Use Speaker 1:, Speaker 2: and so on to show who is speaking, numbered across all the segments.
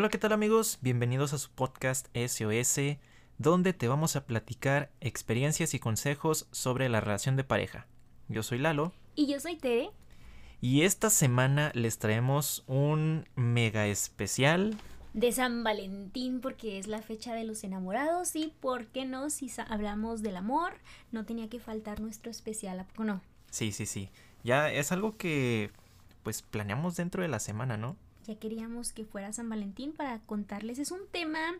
Speaker 1: Hola, ¿qué tal amigos? Bienvenidos a su podcast SOS, donde te vamos a platicar experiencias y consejos sobre la relación de pareja. Yo soy Lalo.
Speaker 2: Y yo soy Tere.
Speaker 1: Y esta semana les traemos un mega especial.
Speaker 2: De San Valentín, porque es la fecha de los enamorados y, ¿por qué no? Si hablamos del amor, no tenía que faltar nuestro especial, ¿a poco no?
Speaker 1: Sí, sí, sí. Ya es algo que pues planeamos dentro de la semana, ¿no?
Speaker 2: Ya queríamos que fuera San Valentín para contarles. Es un tema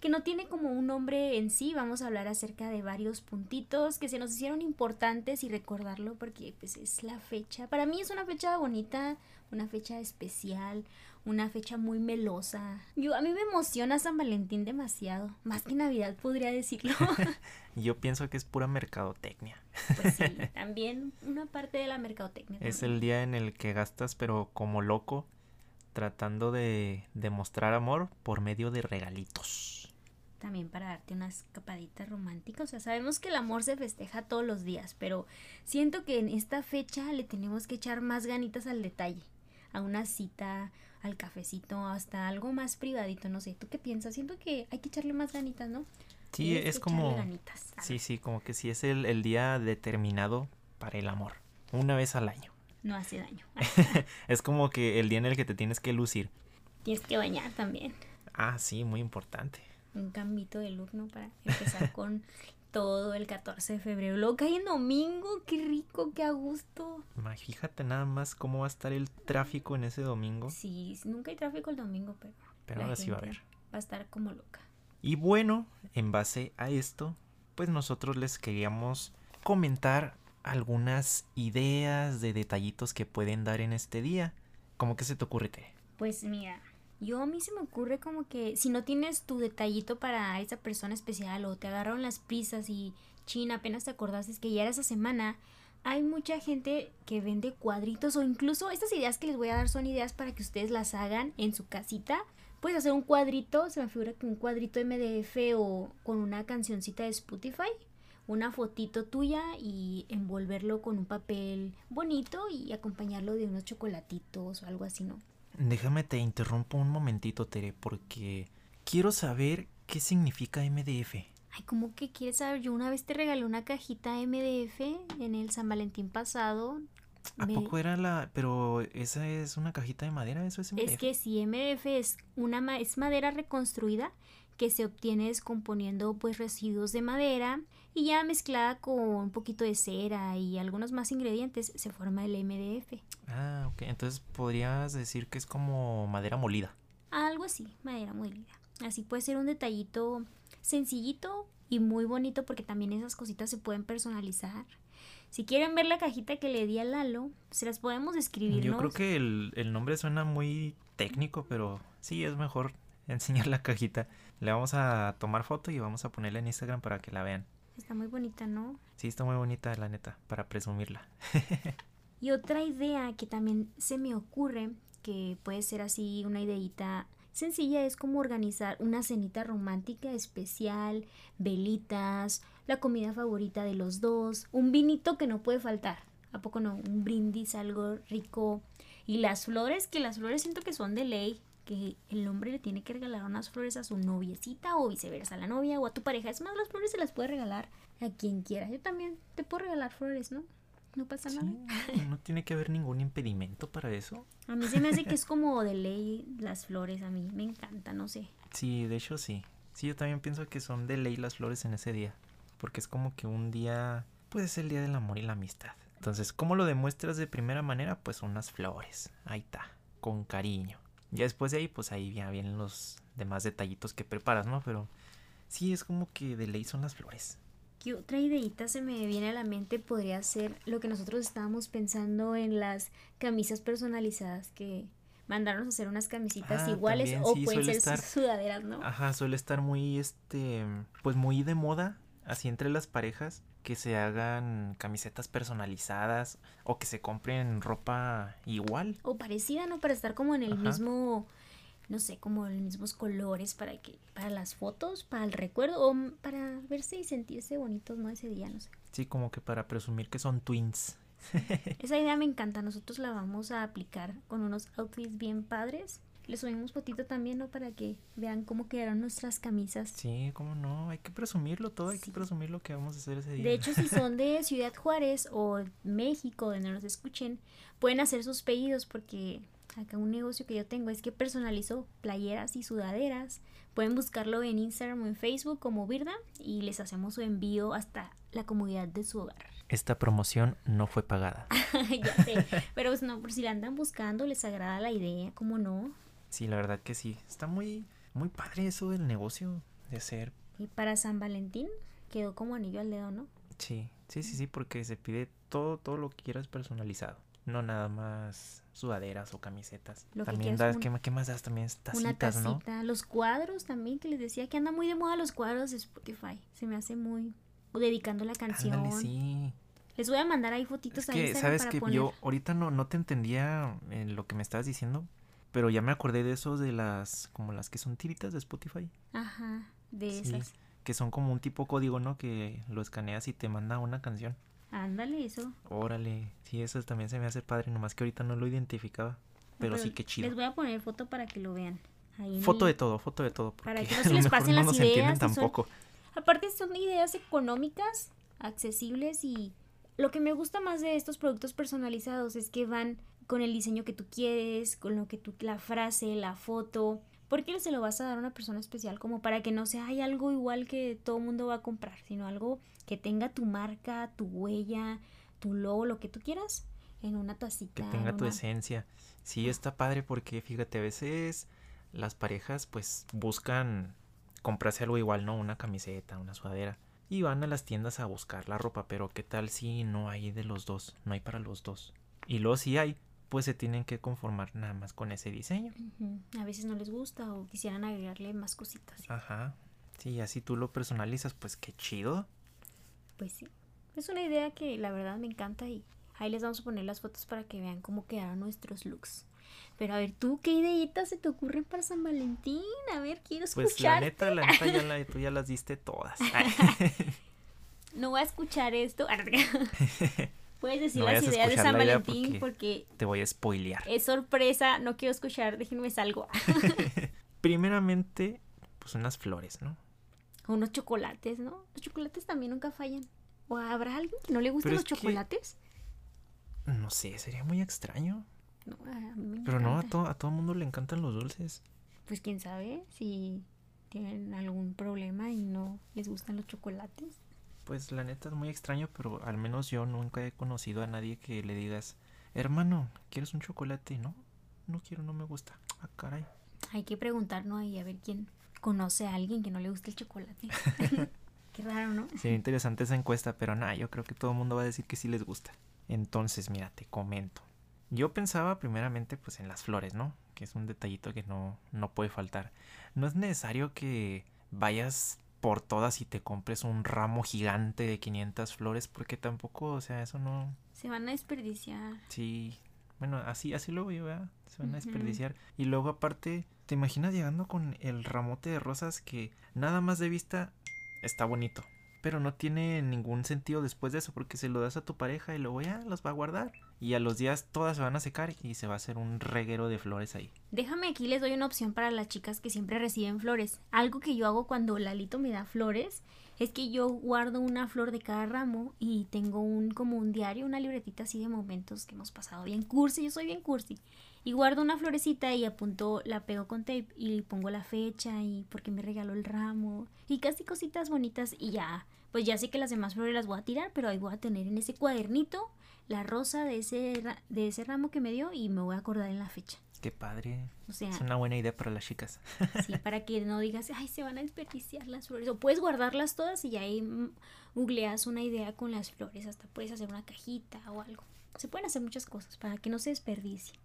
Speaker 2: que no tiene como un nombre en sí. Vamos a hablar acerca de varios puntitos que se nos hicieron importantes y recordarlo porque pues es la fecha. Para mí es una fecha bonita, una fecha especial, una fecha muy melosa. Yo a mí me emociona San Valentín demasiado, más que Navidad podría decirlo.
Speaker 1: Yo pienso que es pura mercadotecnia.
Speaker 2: Pues sí, también una parte de la mercadotecnia.
Speaker 1: Es el día en el que gastas pero como loco tratando de demostrar amor por medio de regalitos.
Speaker 2: También para darte una escapadita romántica. O sea, sabemos que el amor se festeja todos los días, pero siento que en esta fecha le tenemos que echar más ganitas al detalle. A una cita, al cafecito, hasta algo más privadito, no sé. ¿Tú qué piensas? Siento que hay que echarle más ganitas, ¿no?
Speaker 1: Sí, es como... Sí, sí, como que sí es el, el día determinado para el amor. Una vez al año
Speaker 2: no hace daño.
Speaker 1: es como que el día en el que te tienes que lucir.
Speaker 2: Tienes que bañar también.
Speaker 1: Ah, sí, muy importante.
Speaker 2: Un cambito de look, ¿no? Para empezar con todo el 14 de febrero. Luego cae en domingo, qué rico, qué a gusto.
Speaker 1: Fíjate nada más cómo va a estar el tráfico en ese domingo.
Speaker 2: Sí, nunca hay tráfico el domingo, pero.
Speaker 1: Pero ahora sí va a haber.
Speaker 2: Va a estar como loca.
Speaker 1: Y bueno, en base a esto, pues nosotros les queríamos comentar algunas ideas de detallitos que pueden dar en este día. ¿Cómo que se te ocurre, Tere?
Speaker 2: Pues mira, yo a mí se me ocurre como que si no tienes tu detallito para esa persona especial o te agarraron las prisas y China apenas te acordaste que ya era esa semana, hay mucha gente que vende cuadritos o incluso estas ideas que les voy a dar son ideas para que ustedes las hagan en su casita. Puedes hacer un cuadrito, se me figura que un cuadrito MDF o con una cancioncita de Spotify una fotito tuya y envolverlo con un papel bonito y acompañarlo de unos chocolatitos o algo así, ¿no?
Speaker 1: Déjame te interrumpo un momentito, Tere, porque quiero saber qué significa MDF.
Speaker 2: Ay, ¿cómo que quieres saber? Yo una vez te regalé una cajita MDF en el San Valentín pasado.
Speaker 1: ¿A poco era la...? Pero esa es una cajita de madera, eso es MDF.
Speaker 2: Es que sí, MDF es, una, es madera reconstruida que se obtiene descomponiendo pues residuos de madera y ya mezclada con un poquito de cera y algunos más ingredientes se forma el MDF.
Speaker 1: Ah, ok. Entonces podrías decir que es como madera molida.
Speaker 2: Algo así, madera molida. Así puede ser un detallito sencillito y muy bonito porque también esas cositas se pueden personalizar. Si quieren ver la cajita que le di a Lalo, se las podemos escribir.
Speaker 1: Yo creo que el, el nombre suena muy técnico, pero sí es mejor enseñar la cajita. Le vamos a tomar foto y vamos a ponerla en Instagram para que la vean.
Speaker 2: Está muy bonita, ¿no?
Speaker 1: Sí, está muy bonita, la neta, para presumirla.
Speaker 2: y otra idea que también se me ocurre, que puede ser así una ideita sencilla, es como organizar una cenita romántica especial, velitas, la comida favorita de los dos, un vinito que no puede faltar. ¿A poco no? Un brindis, algo rico. Y las flores, que las flores siento que son de ley que el hombre le tiene que regalar unas flores a su noviecita o viceversa, a la novia o a tu pareja. Es más, las flores se las puede regalar a quien quiera. Yo también te puedo regalar flores, ¿no? No pasa nada.
Speaker 1: No tiene que haber ningún impedimento para eso.
Speaker 2: A mí se me hace que es como de ley las flores. A mí me encanta, no sé.
Speaker 1: Sí, de hecho sí. Sí, yo también pienso que son de ley las flores en ese día. Porque es como que un día, puede ser el día del amor y la amistad. Entonces, ¿cómo lo demuestras de primera manera? Pues unas flores. Ahí está, con cariño. Ya después de ahí, pues ahí ya vienen los demás detallitos que preparas, ¿no? Pero sí es como que de ley son las flores.
Speaker 2: ¿Qué otra ideita se me viene a la mente? Podría ser lo que nosotros estábamos pensando en las camisas personalizadas que mandarnos a hacer unas camisitas ah, iguales o pueden ser estar, sudaderas, ¿no?
Speaker 1: Ajá, suele estar muy, este, pues muy de moda, así entre las parejas, que se hagan camisetas personalizadas o que se compren ropa igual.
Speaker 2: O parecida, ¿no? Para estar como en el mismo, no sé, como en los mismos colores para que, para las fotos, para el recuerdo, o para verse y sentirse bonitos, ¿no? Ese día, no sé.
Speaker 1: Sí, como que para presumir que son twins.
Speaker 2: Esa idea me encanta, nosotros la vamos a aplicar con unos outfits bien padres Le subimos fotito también, ¿no? Para que vean cómo quedaron nuestras camisas.
Speaker 1: Sí, cómo no, hay que presumirlo todo, hay que presumir lo que vamos a hacer ese día.
Speaker 2: De hecho, si son de Ciudad Juárez o México, donde nos escuchen, pueden hacer sus pedidos porque acá un negocio que yo tengo es que personalizo playeras y sudaderas. Pueden buscarlo en Instagram o en Facebook como Virda y les hacemos su envío hasta la comodidad de su hogar.
Speaker 1: Esta promoción no fue pagada.
Speaker 2: ya sé, pero pues no, por si la andan buscando, les agrada la idea, ¿cómo no?
Speaker 1: Sí, la verdad que sí. Está muy, muy padre eso del negocio de hacer.
Speaker 2: Y para San Valentín quedó como anillo al dedo, ¿no?
Speaker 1: Sí, sí, sí, sí, porque se pide todo, todo lo que quieras personalizado. No nada más sudaderas o camisetas.
Speaker 2: Lo que
Speaker 1: también
Speaker 2: quieras,
Speaker 1: das,
Speaker 2: un-
Speaker 1: ¿qué, qué más das? También
Speaker 2: Una
Speaker 1: tacitas, ¿no?
Speaker 2: tacita, los cuadros también que les decía que anda muy de moda los cuadros de Spotify. Se me hace muy dedicando la canción.
Speaker 1: Ándale, sí.
Speaker 2: Les voy a mandar ahí fotitos
Speaker 1: Es
Speaker 2: a
Speaker 1: que,
Speaker 2: Instagram
Speaker 1: sabes
Speaker 2: para
Speaker 1: que
Speaker 2: poner.
Speaker 1: yo ahorita no, no te entendía en lo que me estabas diciendo, pero ya me acordé de esos de las, como las que son tiritas de Spotify,
Speaker 2: Ajá, de
Speaker 1: Sí.
Speaker 2: esas.
Speaker 1: que son como un tipo código, ¿no? Que lo escaneas y te manda una canción.
Speaker 2: Ándale, eso.
Speaker 1: Órale, sí, eso también se me hace padre, nomás que ahorita no lo identificaba, pero, sí que chido.
Speaker 2: Les voy a poner foto para que lo vean. Ahí
Speaker 1: Foto
Speaker 2: el-
Speaker 1: de todo, foto de todo,
Speaker 2: Para que no se les pasen
Speaker 1: no
Speaker 2: las
Speaker 1: nos
Speaker 2: ideas son-
Speaker 1: tampoco.
Speaker 2: Aparte son ideas económicas, accesibles y lo que me gusta más de estos productos personalizados es que van con el diseño que tú quieres, con lo que tú, la frase, la foto. ¿Por qué se lo vas a dar a una persona especial? Como para que no sea "Ay, algo igual que todo el mundo va a comprar, sino algo que tenga tu marca, tu huella, tu logo, lo que tú quieras, en una tacita.
Speaker 1: que tenga
Speaker 2: en
Speaker 1: tu
Speaker 2: una-
Speaker 1: esencia. Sí, está padre porque fíjate, a veces las parejas pues buscan comprarse algo igual, ¿no? Una camiseta, una sudadera. Y van a las tiendas a buscar la ropa, pero ¿qué tal si no hay de los dos? No hay para los dos. Y luego si hay, pues se tienen que conformar nada más con ese diseño.
Speaker 2: A veces no les gusta o quisieran agregarle más cositas.
Speaker 1: Ajá. Sí, así tú lo personalizas, pues qué chido.
Speaker 2: Pues sí. Es una idea que la verdad me encanta y ahí les vamos a poner las fotos para que vean cómo quedaron nuestros looks. Pero a ver, ¿tú qué ideitas se te ocurren para San Valentín? A ver, quiero
Speaker 1: Pues la
Speaker 2: escuchar.
Speaker 1: neta, la neta ya, la- tú ya las diste todas.
Speaker 2: No voy a escuchar esto. Puedes decir
Speaker 1: No
Speaker 2: las ideas de San
Speaker 1: idea
Speaker 2: Valentín porque...
Speaker 1: Te voy a spoilear.
Speaker 2: es sorpresa. No quiero escuchar, déjenme salgo.
Speaker 1: Primeramente, pues unas flores, ¿no?
Speaker 2: Unos chocolates, ¿no? Los chocolates también nunca fallan. ¿O habrá alguien que no le gusten los
Speaker 1: que-
Speaker 2: chocolates?
Speaker 1: No sé, sería muy extraño.
Speaker 2: No, a mí me
Speaker 1: Pero no, a todo, a todo mundo le encantan los dulces.
Speaker 2: Pues quién sabe si tienen algún problema y no les gustan los chocolates.
Speaker 1: Pues la neta es muy extraño, pero al menos yo nunca he conocido a nadie que le digas, hermano, ¿quieres un chocolate? No, no quiero, no me gusta. Ah, caray.
Speaker 2: Hay que preguntar, ¿no? Y a ver quién conoce a alguien que no le guste el chocolate. Qué raro, ¿no?
Speaker 1: Sería interesante esa encuesta, pero nada, yo creo que todo el mundo va a decir que sí les gusta. Entonces, mira, te comento. Yo pensaba primeramente pues en las flores, ¿no? Que es un detallito que no, no puede faltar. No es necesario que vayas por todas y te compres un ramo gigante de 500 flores porque tampoco, o sea, eso no...
Speaker 2: Se van a desperdiciar.
Speaker 1: Sí, bueno, así, así lo veo, ¿verdad? Se van a desperdiciar. Y luego aparte, ¿te imaginas llegando con el ramote de rosas que nada más de vista está bonito? Pero no tiene ningún sentido después de eso porque se lo das a tu pareja y luego ya las va a guardar. Y a los días todas se van a secar y se va a hacer un reguero de flores ahí.
Speaker 2: Déjame aquí, les doy una opción para las chicas que siempre reciben flores. Algo que yo hago cuando Lalito me da flores es que yo guardo una flor de cada ramo y tengo un como un diario, una libretita así de momentos que hemos pasado bien cursi, yo soy bien cursi. Y guardo una florecita y apunto, la pego con tape y pongo la fecha y porque me regaló el ramo y casi cositas bonitas y ya, pues ya sé que las demás flores las voy a tirar, pero ahí voy a tener en ese cuadernito la rosa de ese, de ese ramo que me dio y me voy a acordar en la fecha.
Speaker 1: Qué padre.
Speaker 2: O sea,
Speaker 1: Es una buena idea para las chicas.
Speaker 2: Sí, para que no digas, ay, se van a desperdiciar las flores. O puedes guardarlas todas y ya ahí googleas una idea con las flores. Hasta puedes hacer una cajita o algo. Se pueden hacer muchas cosas para que no se desperdicie.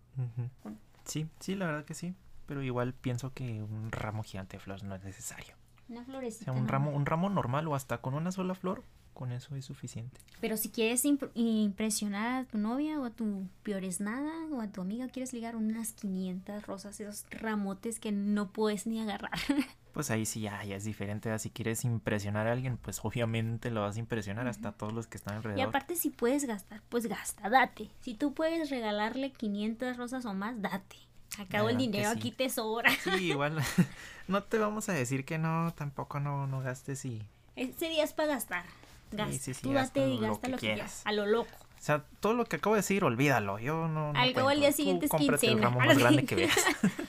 Speaker 1: Sí, sí, la verdad que sí. Pero igual pienso que un ramo gigante de flores no es necesario.
Speaker 2: Una
Speaker 1: O
Speaker 2: florecita.
Speaker 1: sea, un ramo, un ramo normal o hasta con una sola flor, con eso es suficiente.
Speaker 2: Pero si quieres imp- impresionar a tu novia o a tu peores nada o a tu amiga, quieres ligar unas 500 rosas, esos ramotes que no puedes ni agarrar.
Speaker 1: Pues ahí sí ya, ya es diferente. ¿verdad? Si quieres impresionar a alguien, pues obviamente lo vas a impresionar hasta todos los que están
Speaker 2: Y
Speaker 1: alrededor.
Speaker 2: aparte si puedes gastar, pues gasta, date. Si tú puedes regalarle 500 rosas o más, date. Acabo el dinero, aquí te sobra.
Speaker 1: Sí, igual. no te vamos a decir que no, tampoco no, no gastes y.
Speaker 2: Ese día es para gastar. Gasta. Tú date y gasta lo que, quieras. A lo loco.
Speaker 1: O sea, todo lo que acabo de decir, olvídalo. Yo no.
Speaker 2: Al cabo el día siguiente es quincena.
Speaker 1: el ramo más grande que veas.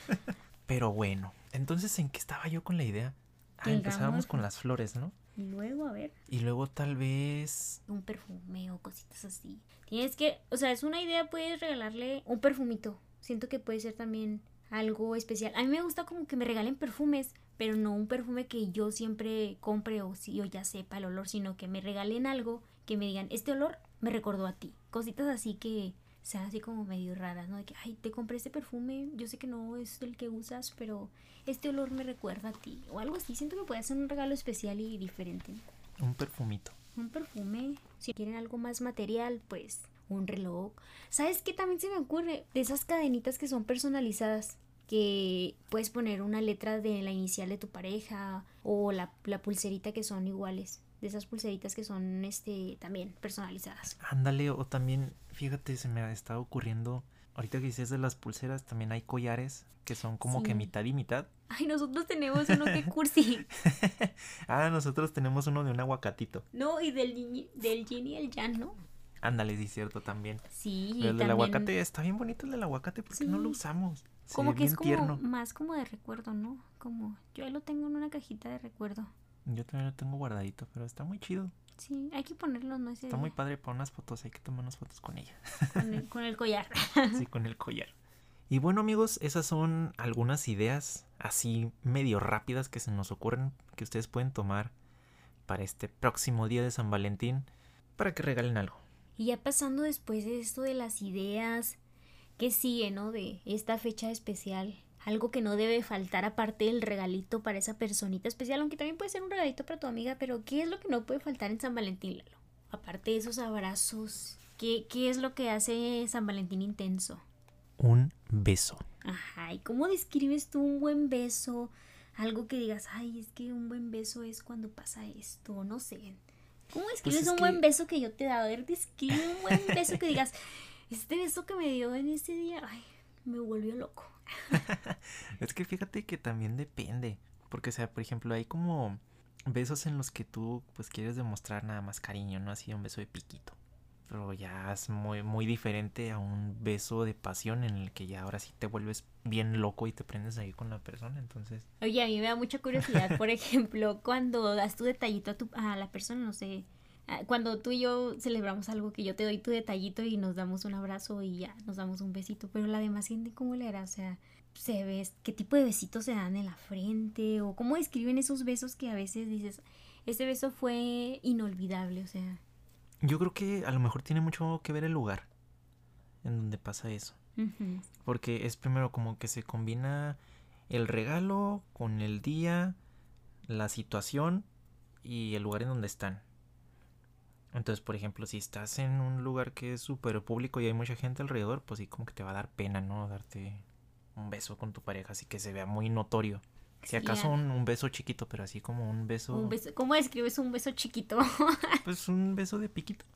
Speaker 1: Pero bueno, entonces, ¿en qué estaba yo con la idea? Ah, empezábamos con las flores, ¿no?
Speaker 2: Y luego, a ver.
Speaker 1: Y luego tal vez...
Speaker 2: Un perfume o cositas así. Tienes que, o sea, es una idea, puedes regalarle un perfumito. Siento que puede ser también algo especial. A mí me gusta como que me regalen perfumes, pero no un perfume que yo siempre compre o si yo ya sepa el olor, sino que me regalen algo que me digan, este olor me recordó a ti. Cositas así que sean así como medio raras, ¿no? De que, ay, te compré este perfume, yo sé que no es el que usas, pero este olor me recuerda a ti. O algo así, siento que puede ser un regalo especial y diferente.
Speaker 1: Un perfumito.
Speaker 2: Un perfume. Si quieren algo más material, pues un reloj. ¿Sabes qué también se me ocurre? De esas cadenitas que son personalizadas. Que puedes poner una letra de la inicial de tu pareja o la, la pulserita que son iguales de esas pulseritas que son este también personalizadas.
Speaker 1: Ándale, o también, fíjate, se me ha estado ocurriendo, ahorita que dices de las pulseras, también hay collares que son como que mitad y mitad.
Speaker 2: Ay, nosotros tenemos uno que cursi.
Speaker 1: ah, nosotros tenemos uno de un aguacatito.
Speaker 2: No, y del, del yin y el yang, ¿no?
Speaker 1: Ándale, sí, cierto, también.
Speaker 2: Sí,
Speaker 1: el del aguacate, está bien bonito el del aguacate, porque no lo usamos?
Speaker 2: Como que es como más como de recuerdo, ¿no? Como yo lo tengo en una cajita de recuerdo.
Speaker 1: Yo también lo tengo guardadito, pero está muy chido.
Speaker 2: Sí, hay que ponerlo, ¿no?
Speaker 1: está muy padre para unas fotos, hay que tomar unas fotos con ella.
Speaker 2: Con el, collar.
Speaker 1: sí, con el collar. Y bueno amigos, esas son algunas ideas así medio rápidas que se nos ocurren que ustedes pueden tomar para este próximo día de San Valentín para que regalen algo.
Speaker 2: Y ya pasando después de esto de las ideas, ¿qué sigue, no? De esta fecha especial algo que no debe faltar aparte del regalito para esa personita especial, aunque también puede ser un regalito para tu amiga, pero ¿qué es lo que no puede faltar en San Valentín, Lalo? Aparte de esos abrazos, ¿qué, qué es lo que hace San Valentín intenso?
Speaker 1: Un beso.
Speaker 2: Ajá, ¿y cómo describes tú un buen beso? Algo que digas, ay, es que un buen beso es cuando pasa esto, no sé. ¿Cómo pues describes un buen beso que yo te he dado? A ver, describe un buen beso que digas, este beso que me dio en ese día, ay, me volvió loco.
Speaker 1: es que fíjate que también depende. Porque, o sea, por ejemplo, hay como besos en los que tú pues quieres demostrar nada más cariño, ¿no? Así un beso de piquito. Pero ya es muy, muy diferente a un beso de pasión en el que ya ahora sí te vuelves bien loco y te prendes ahí con la persona, entonces...
Speaker 2: Oye, a mí me da mucha curiosidad, por ejemplo, cuando das tu detallito a, tu, a la persona, no sé, cuando tú y yo celebramos algo que yo te doy tu detallito y nos damos un abrazo y ya nos damos un besito, pero la demás gente cómo le era, o sea, se ve qué tipo de besitos se dan en la frente o cómo describen esos besos que a veces dices, este beso fue inolvidable, o sea.
Speaker 1: Yo creo que a lo mejor tiene mucho que ver el lugar en donde pasa eso. Porque es primero como que se combina el regalo con el día, la situación y el lugar en donde están. Entonces, por ejemplo, si estás en un lugar que es súper público y hay mucha gente alrededor, pues sí, como que te va a dar pena, ¿no? Darte un beso con tu pareja, así que se vea muy notorio. Si acaso un, beso chiquito, pero así como un beso...
Speaker 2: un beso. ¿Cómo describes un beso chiquito?
Speaker 1: pues un beso de piquito.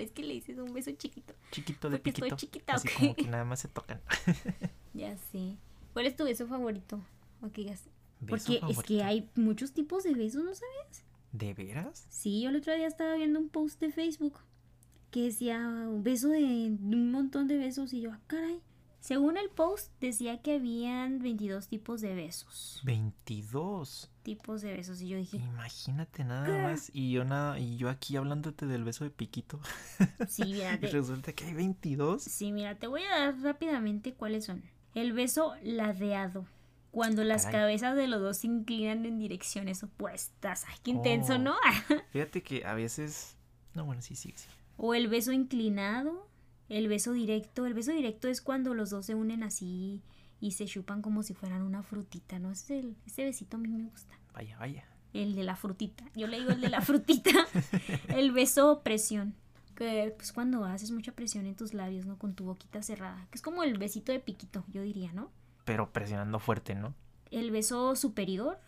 Speaker 2: es que le dices un beso chiquito.
Speaker 1: Chiquito de piquito. Estoy chiquita, así como que nada más se tocan.
Speaker 2: ya sé. ¿Cuál es tu beso favorito? Porque es que hay muchos tipos de besos, ¿no sabes?
Speaker 1: ¿De veras?
Speaker 2: Sí, yo el otro día estaba viendo un post de Facebook que decía un beso de un montón de besos y yo, ah, caray. Según el post decía que habían 22 tipos de besos.
Speaker 1: 22
Speaker 2: tipos de besos y yo dije,
Speaker 1: imagínate nada más y yo nada y yo aquí hablándote del beso de piquito.
Speaker 2: Sí, mira,
Speaker 1: y resulta que hay 22.
Speaker 2: Sí, mira, te voy a dar rápidamente cuáles son. El beso ladeado cuando las cabezas de los dos se inclinan en direcciones opuestas. Ay, qué intenso, ¿no?
Speaker 1: Oh. Fíjate que a veces... No, bueno, sí, sí, sí.
Speaker 2: O el beso inclinado, el beso directo. El beso directo es cuando los dos se unen así y se chupan como si fueran una frutita, ¿no? Ese, ese besito a mí me gusta.
Speaker 1: Vaya, vaya.
Speaker 2: El de la frutita. Yo le digo el de la frutita. el beso presión. Que pues cuando haces mucha presión en tus labios, ¿no? Con tu boquita cerrada. Que es como el besito de piquito, yo diría, ¿no?
Speaker 1: Pero presionando fuerte, ¿no?
Speaker 2: El beso superior,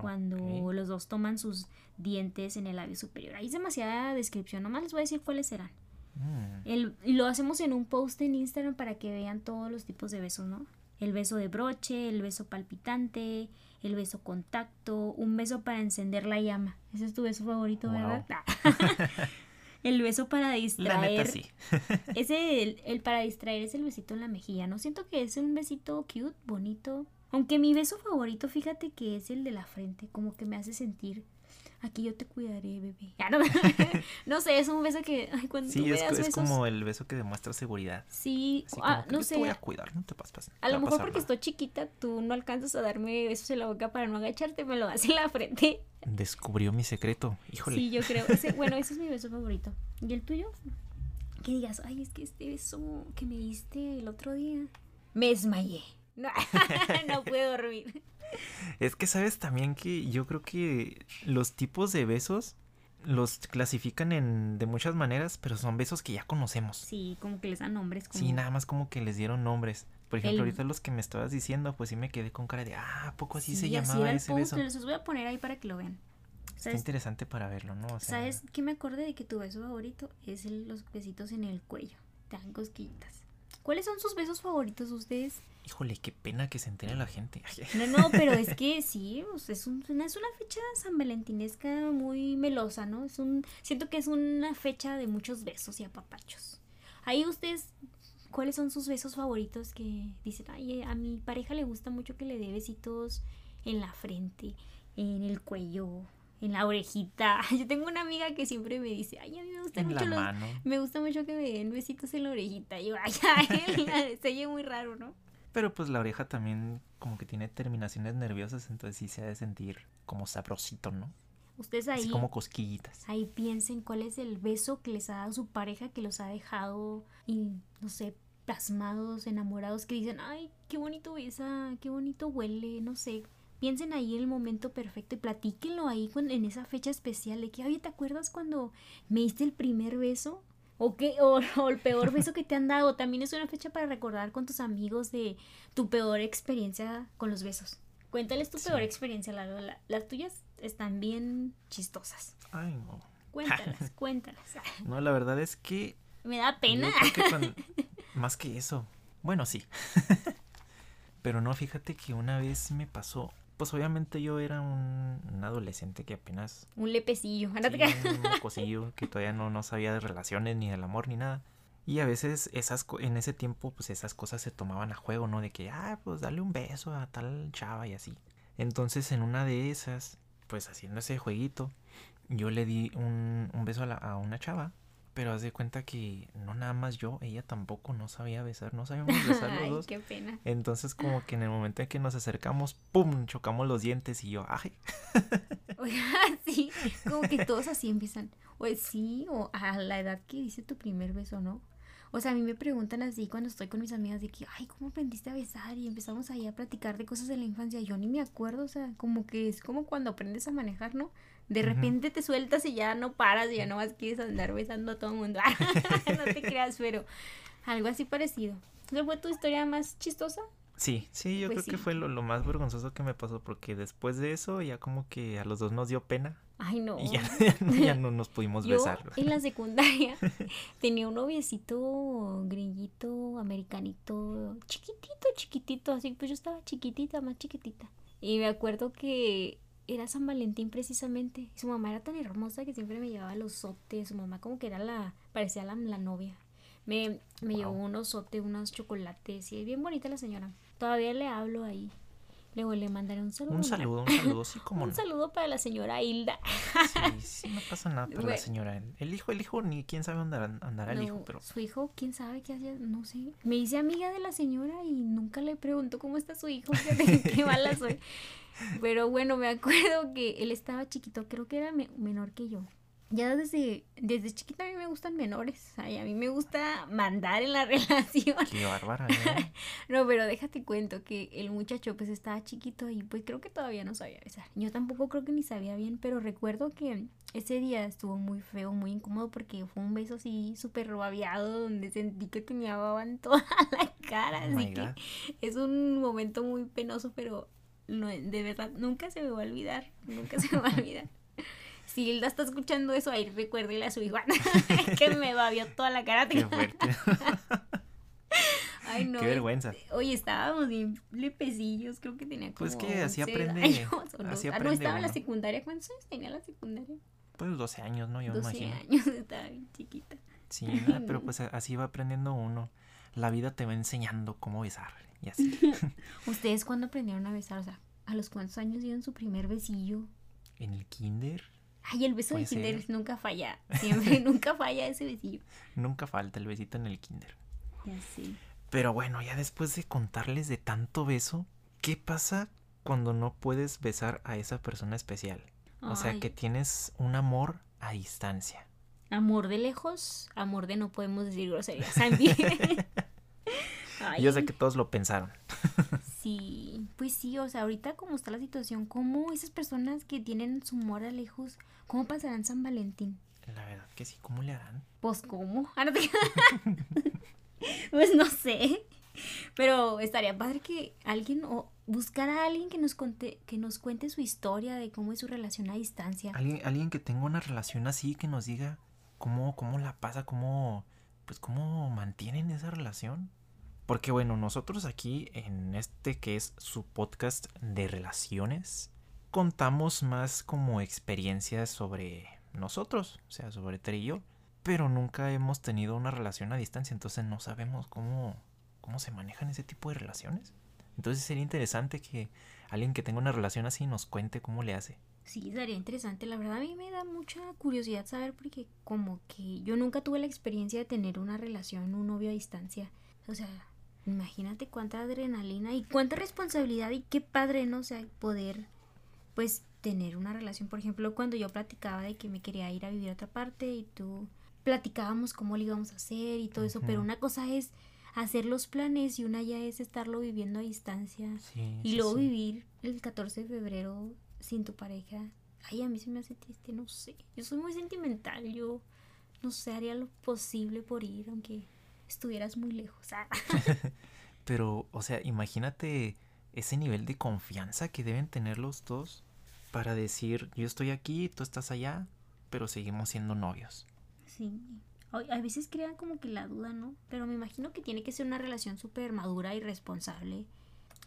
Speaker 2: cuando los dos toman sus dientes en el labio superior. Ahí es demasiada descripción, nomás les voy a decir cuáles serán. Mm. El, lo hacemos en un post en Instagram para que vean todos los tipos de besos, ¿no? el beso de broche, el beso palpitante, el beso contacto, un beso para encender la llama. Ese es tu beso favorito, ¿verdad? el beso para distraer. La neta, sí. ese, el, el, para distraer es el besito en la mejilla, ¿no? Siento que es un besito cute, bonito. Aunque mi beso favorito, fíjate que es el de la frente, como que me hace sentir aquí yo te cuidaré, bebé. no, sé, es un beso que ay, cuando
Speaker 1: sí, es, es como el beso que demuestra seguridad.
Speaker 2: Sí, ah, no sé.
Speaker 1: Te voy a cuidar, no te pases.
Speaker 2: A lo mejor porque estoy chiquita, tú no alcanzas a darme besos en la boca para no agacharte, me lo das en la frente.
Speaker 1: Descubrió mi secreto, híjole.
Speaker 2: Sí, yo creo. bueno, ese es mi beso favorito. ¿Y el tuyo? Que digas, ay, es que este beso que me diste el otro día, me desmayé. No, no puedo dormir.
Speaker 1: Es que sabes también que yo creo que los tipos de besos los clasifican en de muchas maneras, pero son besos que ya conocemos.
Speaker 2: Sí, como que les dan nombres.
Speaker 1: Sí, nada más como que les dieron nombres. Por ejemplo, ahorita los que me estabas diciendo, pues sí me quedé con cara de, ah, poco así se llamaba ese beso?
Speaker 2: Les voy a poner ahí para que lo vean.
Speaker 1: Está interesante para verlo, ¿no?
Speaker 2: ¿Sabes qué me acordé de que tu beso favorito es los besitos en el cuello? Tan cosquillitas. ¿Cuáles son sus besos favoritos ustedes?
Speaker 1: Híjole, qué pena que se entere la gente.
Speaker 2: No, no, pero es que sí, es, una, es una fecha san valentinesca muy melosa, ¿no? Es un, siento que es una fecha de muchos besos y apapachos. Ahí ustedes, ¿cuáles son sus besos favoritos que dicen, ay, a mi pareja le gusta mucho que le dé besitos en la frente, en el cuello, en la orejita. Yo tengo una amiga que siempre me dice, ay, a mí me gusta mucho los, me gusta mucho que me den besitos en la orejita. Y yo, ay, ay, se oye muy raro, ¿no?
Speaker 1: Pero pues la oreja también como que tiene terminaciones nerviosas, entonces sí se ha de sentir como sabrosito, ¿no?
Speaker 2: Ustedes ahí.
Speaker 1: como cosquillitas.
Speaker 2: Ahí piensen cuál es el beso que les ha dado su pareja que los ha dejado, y, no sé, plasmados, enamorados, que dicen, ay, qué bonito besa, qué bonito huele, no sé. Piensen ahí el momento perfecto y platíquenlo ahí en esa fecha especial de que, ay, ¿te acuerdas cuando me diste el primer beso? O, qué, o, el peor beso que te han dado. También es una fecha para recordar con tus amigos de tu peor experiencia con los besos. Cuéntales tu peor experiencia, la, Las tuyas están bien chistosas.
Speaker 1: Ay, no.
Speaker 2: Cuéntalas, cuéntalas.
Speaker 1: No, la verdad es que...
Speaker 2: Me da pena.
Speaker 1: más que eso. Bueno, sí. Pero no, fíjate que una vez me pasó pues obviamente yo era un, adolescente que apenas...
Speaker 2: Un lepecillo,
Speaker 1: sí, un mocosillo que todavía no, no sabía de relaciones ni del amor ni nada. Y a veces esas en ese tiempo pues esas cosas se tomaban a juego, ¿no? De que, ah, pues dale un beso a tal chava y así. Entonces en una de esas, pues haciendo ese jueguito, yo le di un, un beso a, la, a una chava pero haz de cuenta que no nada más yo, ella tampoco no sabía besar, no sabíamos besar los dos.
Speaker 2: qué pena.
Speaker 1: Entonces como que en el momento en que nos acercamos, ¡pum! chocamos los dientes y yo, ¡ay!
Speaker 2: Sí, como que todos así empiezan. O sí, o a la edad que dice tu primer beso, ¿no? O sea, a mí me preguntan así cuando estoy con mis amigas de que, ay, ¿cómo aprendiste a besar? Y empezamos ahí a platicar de cosas de la infancia. Yo ni me acuerdo, o sea, como que es como cuando aprendes a manejar, ¿no? De repente te sueltas y ya no paras y ya no más quieres andar besando a todo el mundo. no te creas, pero algo así parecido. ¿Esa fue tu historia más chistosa?
Speaker 1: Sí, sí, yo pues creo que fue lo, más vergonzoso que me pasó porque después de eso ya como que a los dos nos dio pena.
Speaker 2: Ay, no.
Speaker 1: Y ya, no nos pudimos
Speaker 2: yo,
Speaker 1: besar.
Speaker 2: En la secundaria tenía un noviecito grillito, americanito, chiquitito, chiquitito, así pues yo estaba chiquitita, más chiquitita. Y me acuerdo que era San Valentín precisamente. Su mamá era tan hermosa que siempre me llevaba los sotes. Su mamá como que era la, parecía la, la novia. Me, me llevó unos sotes, unos chocolates y es bien bonita la señora. Todavía le hablo ahí. Luego le mandaré un saludo.
Speaker 1: Un saludo, un saludo, sí, como
Speaker 2: Un saludo para la señora Hilda.
Speaker 1: sí, sí, no pasa nada para la señora. El hijo, el hijo, ni quién sabe dónde andará el hijo, pero...
Speaker 2: Su hijo, quién sabe qué hacía, no sé. Me hice amiga de la señora y nunca le preguntó cómo está su hijo. qué mala soy. Pero bueno, me acuerdo que él estaba chiquito, creo que era menor que yo. Ya desde, desde chiquita a mí me gustan menores. Ay, a mí me gusta mandar en la relación.
Speaker 1: Qué bárbara,
Speaker 2: ¿no? pero déjate cuento que el muchacho pues estaba chiquito y pues creo que todavía no sabía besar. Yo tampoco creo que ni sabía bien, pero recuerdo que ese día estuvo muy feo, muy incómodo porque fue un beso así súper babiado donde sentí que tenía baba en toda la cara. Oh así que es un momento muy penoso, pero de verdad, nunca se me va a olvidar, nunca se me va a olvidar. Si Hilda está escuchando eso, ahí recuérdele a su hijo que me babió toda la cara.
Speaker 1: Qué fuerte.
Speaker 2: Ay, no.
Speaker 1: Qué vergüenza.
Speaker 2: Oye, estábamos bien lepecillos, creo que tenía como
Speaker 1: Pues que así
Speaker 2: 11
Speaker 1: aprende-
Speaker 2: años, no.
Speaker 1: así
Speaker 2: Ah, no,
Speaker 1: aprende
Speaker 2: estaba en la secundaria. ¿Cuántos años tenía la secundaria?
Speaker 1: Pues 12 años, ¿no? Yo me
Speaker 2: 12
Speaker 1: imagino.
Speaker 2: años, estaba bien chiquita.
Speaker 1: Sí, pero pues así va aprendiendo uno. La vida te va enseñando cómo besar y así.
Speaker 2: ¿Ustedes cuándo aprendieron a besar? O sea, ¿a los cuántos años dieron su primer besillo?
Speaker 1: En el kinder
Speaker 2: Ay, el beso de
Speaker 1: ser.
Speaker 2: kinder nunca falla. Siempre, nunca falla ese besillo.
Speaker 1: nunca falta el besito en el kinder.
Speaker 2: Ya sé.
Speaker 1: Pero bueno, ya después de contarles de tanto beso, ¿qué pasa cuando no puedes besar a esa persona especial? O sea, que tienes un amor a distancia.
Speaker 2: Amor de lejos, amor de no podemos decir groserías también. Ay,
Speaker 1: Yo sé que todos lo pensaron.
Speaker 2: Sí, pues sí, o sea, ahorita como está la situación, ¿cómo esas personas que tienen su amor a lejos, cómo pasarán San Valentín?
Speaker 1: La verdad que sí, ¿cómo le harán?
Speaker 2: Pues cómo, Ah, pues no sé, pero estaría padre que alguien o buscar a alguien que nos conte, que nos cuente su historia de cómo es su relación a distancia.
Speaker 1: Alguien, alguien que tenga una relación así, que nos diga cómo, cómo la pasa, cómo, pues cómo mantienen esa relación. Porque bueno, nosotros aquí en este que es su podcast de relaciones, contamos más como experiencias sobre nosotros, o sea, sobre Tere y yo, pero nunca hemos tenido una relación a distancia, entonces no sabemos cómo, cómo se manejan ese tipo de relaciones. Entonces sería interesante que alguien que tenga una relación así nos cuente cómo le hace.
Speaker 2: Sí, sería interesante. La verdad a mí me da mucha curiosidad saber porque como que yo nunca tuve la experiencia de tener una relación, un novio a distancia. O sea, imagínate cuánta adrenalina y cuánta responsabilidad y qué padre, ¿no? O sea, poder pues tener una relación. Por ejemplo, cuando yo platicaba de que me quería ir a vivir a otra parte y tú platicábamos cómo lo íbamos a hacer y todo eso, pero una cosa es hacer los planes y una ya es estarlo viviendo a distancia.
Speaker 1: Sí,
Speaker 2: Y luego
Speaker 1: sí.
Speaker 2: vivir el 14 de febrero sin tu pareja. Ay, a mí se me hace triste, no sé. Yo soy muy sentimental, yo no sé, haría lo posible por ir, aunque estuvieras muy lejos. Ah,
Speaker 1: Pero, o sea, imagínate ese nivel de confianza que deben tener los dos para decir, yo estoy aquí, tú estás allá, pero seguimos siendo novios.
Speaker 2: sí. A veces crean como que la duda, ¿no? Pero me imagino que tiene que ser una relación súper madura y responsable.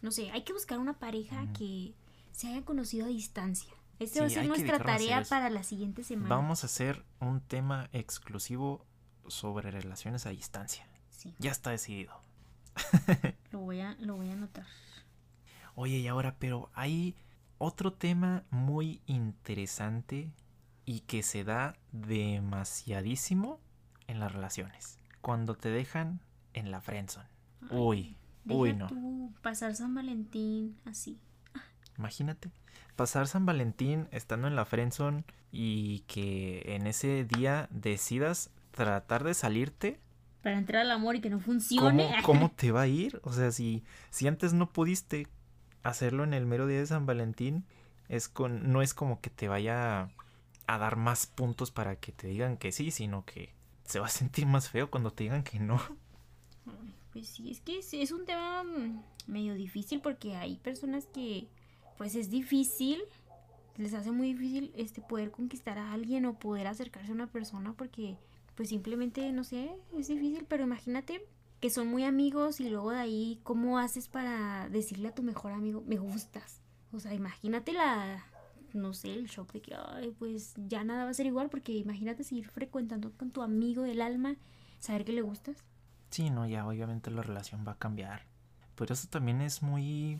Speaker 2: No sé, hay que buscar una pareja que se haya conocido a distancia. Esta va a ser nuestra tarea para la siguiente semana.
Speaker 1: Vamos a hacer un tema exclusivo sobre relaciones a distancia.
Speaker 2: Sí,
Speaker 1: Ya está decidido.
Speaker 2: lo voy a, lo voy a anotar.
Speaker 1: Oye, y ahora, pero hay otro tema muy interesante y que se da demasiadísimo en las relaciones. Cuando te dejan en la friendzone. Uy,
Speaker 2: Deja
Speaker 1: uy, no.
Speaker 2: tú pasar San Valentín así.
Speaker 1: Imagínate. Pasar San Valentín estando en la friendzone y que en ese día decidas tratar de salirte.
Speaker 2: Para entrar al amor y que no
Speaker 1: ¿Cómo,
Speaker 2: funcione.
Speaker 1: cómo te va a ir? O sea, si, si antes no pudiste hacerlo en el mero día de San Valentín, es con, no es como que te vaya a dar más puntos para que te digan que sí, sino que se va a sentir más feo cuando te digan que no.
Speaker 2: Pues sí, es que es, es un tema medio difícil porque hay personas que pues es difícil, les hace muy difícil este poder conquistar a alguien o poder acercarse a una persona porque pues simplemente no sé, es difícil, pero imagínate que son muy amigos y luego de ahí cómo haces para decirle a tu mejor amigo, me gustas. O sea, imagínate la no sé, el shock de que ay, pues ya nada va a ser igual porque imagínate seguir frecuentando con tu amigo del alma, saber que le gustas.
Speaker 1: Sí, no, ya obviamente la relación va a cambiar. Pero eso también es muy...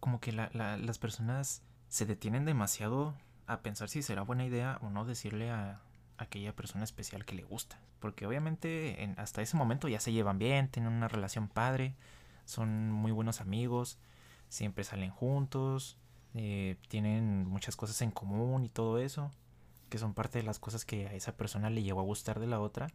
Speaker 1: como que la- la- las personas se detienen demasiado a pensar si será buena idea o no decirle a aquella persona especial que le gusta. Porque obviamente en- hasta ese momento ya se llevan bien, tienen una relación padre, son muy buenos amigos, siempre salen juntos, eh, tienen muchas cosas en común y todo eso, que son parte de las cosas que a esa persona le llegó a gustar de la otra,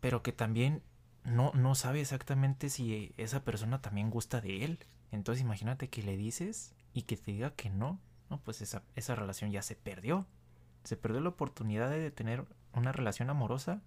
Speaker 1: pero que también no, no sabe exactamente si esa persona también gusta de él. Entonces imagínate que le dices y que te diga que no, no, pues esa, esa relación ya se perdió. Se perdió la oportunidad de tener una relación amorosa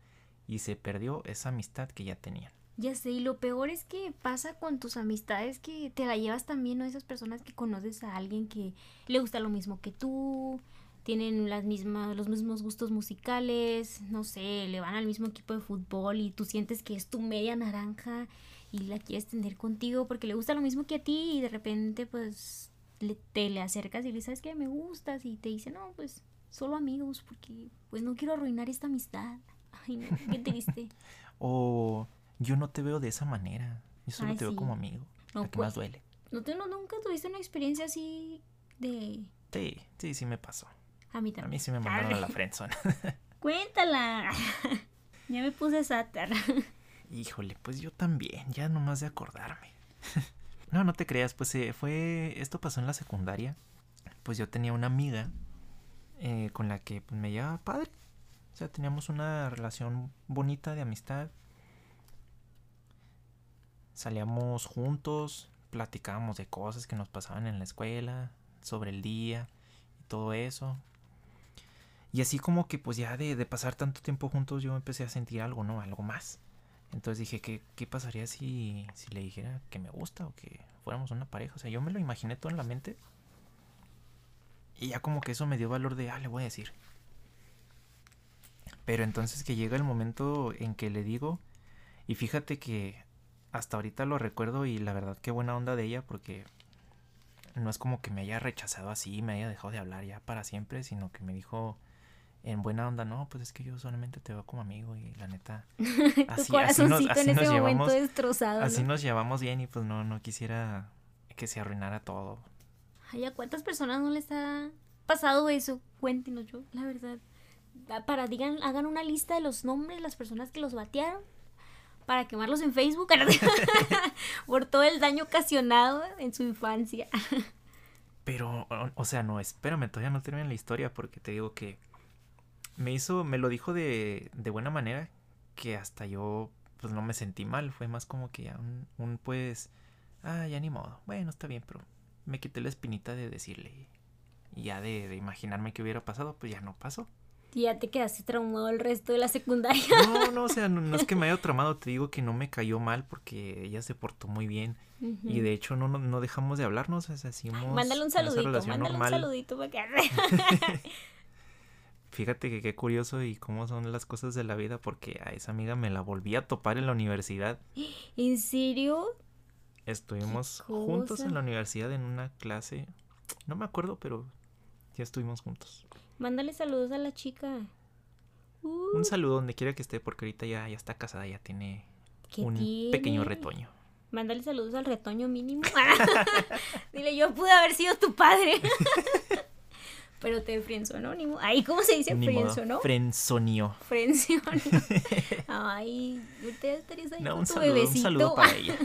Speaker 1: y se perdió esa amistad que ya tenían.
Speaker 2: Ya sé, y lo peor es que pasa con tus amistades que te la llevas también, ¿no? Esas personas que conoces a alguien que le gusta lo mismo que tú, tienen las mismas, los mismos gustos musicales, no sé, le van al mismo equipo de fútbol y tú sientes que es tu media naranja y la quieres tener contigo porque le gusta lo mismo que a ti y de repente pues le, te le acercas y le sabes que me gustas y te dice, no, pues solo amigos porque pues no quiero arruinar esta amistad. Ay, no, qué triste.
Speaker 1: o yo no te veo de esa manera, yo solo te veo como amigo. No, ¿A qué más duele?
Speaker 2: ¿No te, no, nunca tuviste una experiencia así de...?
Speaker 1: Sí, sí, sí me pasó.
Speaker 2: A mí también.
Speaker 1: A mí sí me mandaron a la friendzone.
Speaker 2: Cuéntala. ya me puse sátar.
Speaker 1: Híjole, pues yo también, ya nomás de acordarme. no, no te creas, pues eh, fue. Esto pasó en la secundaria. Pues yo tenía una amiga eh, con la que pues, me llevaba padre. O sea, teníamos una relación bonita de amistad. Salíamos juntos, platicábamos de cosas que nos pasaban en la escuela, sobre el día y todo eso. Y así como que pues ya de, de pasar tanto tiempo juntos yo empecé a sentir algo, ¿no? Algo más. Entonces dije, ¿qué, qué pasaría si, si le dijera que me gusta o que fuéramos una pareja? O sea, yo me lo imaginé todo en la mente. Y ya como que eso me dio valor de, ah, le voy a decir. Pero entonces que llega el momento en que le digo, y fíjate que hasta ahorita lo recuerdo y la verdad qué buena onda de ella porque no es como que me haya rechazado así, me haya dejado de hablar ya para siempre, sino que me dijo, en buena onda, no, pues es que yo solamente te veo como amigo y la neta.
Speaker 2: Así, así nos, así en ese llevamos.
Speaker 1: Así nos llevamos bien y pues no, no quisiera que se arruinara todo.
Speaker 2: Ay, ¿a cuántas personas no les ha pasado eso? Cuéntenos yo, la verdad. Para digan, hagan una lista de los nombres de las personas que los batearon para quemarlos en Facebook por todo el daño ocasionado en su infancia.
Speaker 1: Pero, o sea, no, espérame, todavía no termina la historia porque te digo que me hizo, me lo dijo de, de buena manera que hasta yo pues no me sentí mal, fue más como que ya un, un pues, ah, ya ni modo, bueno, está bien, pero me quité la espinita de decirle y ya de, de imaginarme que hubiera pasado, pues ya no pasó.
Speaker 2: Y ya te quedaste traumado el resto de la secundaria.
Speaker 1: No, no, o sea, no, es que me haya traumado, te digo que no me cayó mal porque ella se portó muy bien. Y de hecho no, no, dejamos de hablarnos, o sea,
Speaker 2: Mándale un saludito, mándale un saludito para que...
Speaker 1: Fíjate que qué curioso y cómo son las cosas de la vida porque a esa amiga me la volví a topar en la universidad.
Speaker 2: ¿En serio?
Speaker 1: Estuvimos juntos en la universidad en una clase. No me acuerdo, pero ya estuvimos juntos.
Speaker 2: Mándale saludos a la chica.
Speaker 1: Un uh. saludo donde quiera que esté porque ahorita ya, ya está casada, ya tiene un pequeño retoño.
Speaker 2: Mándale saludos al retoño mínimo. Dile, yo pude haber sido tu padre. Pero te frenzonó, ni Ahí, ¿cómo se dice? Frenzonó.
Speaker 1: Frenzonió.
Speaker 2: Frenzonió. Ay, usted estaría ahí
Speaker 1: no, un saludo, Un saludo para ella.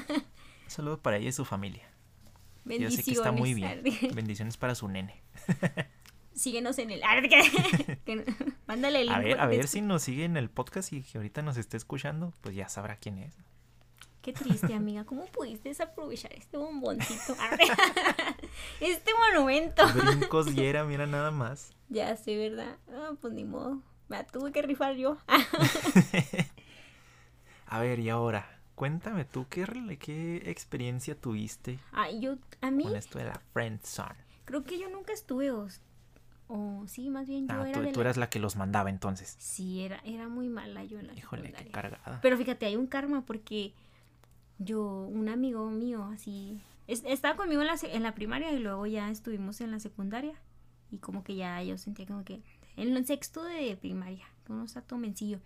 Speaker 1: Un saludo para ella y su familia. Bendiciones. Yo sé que está muy bien. Bendiciones para su nene.
Speaker 2: Síguenos en el... Mándale el
Speaker 1: link. A ver, a ver si nos sigue en el podcast y que ahorita nos esté escuchando, pues ya sabrá quién es.
Speaker 2: Qué triste, amiga. ¿Cómo pudiste desaprovechar este bomboncito? este monumento.
Speaker 1: Brincos y era, mira nada más.
Speaker 2: Ya sé, ¿verdad? Ah, pues ni modo. Me tuve que rifar yo.
Speaker 1: a ver, y ahora, cuéntame tú, ¿qué, qué experiencia tuviste?
Speaker 2: Ay, yo, a mí.
Speaker 1: Con esto de la friendzone.
Speaker 2: Creo que yo nunca estuve, o, sí, más bien yo
Speaker 1: ah,
Speaker 2: era.
Speaker 1: Tú, tú eras la que los mandaba entonces.
Speaker 2: Sí, era, era muy mala yo en la
Speaker 1: Híjole, qué cargada.
Speaker 2: Pero fíjate, hay un karma porque yo, un amigo mío, así, estaba conmigo en la, en la primaria y luego ya estuvimos en la secundaria. Y como que ya yo sentía como que en el sexto de primaria, uno está todo mencillo.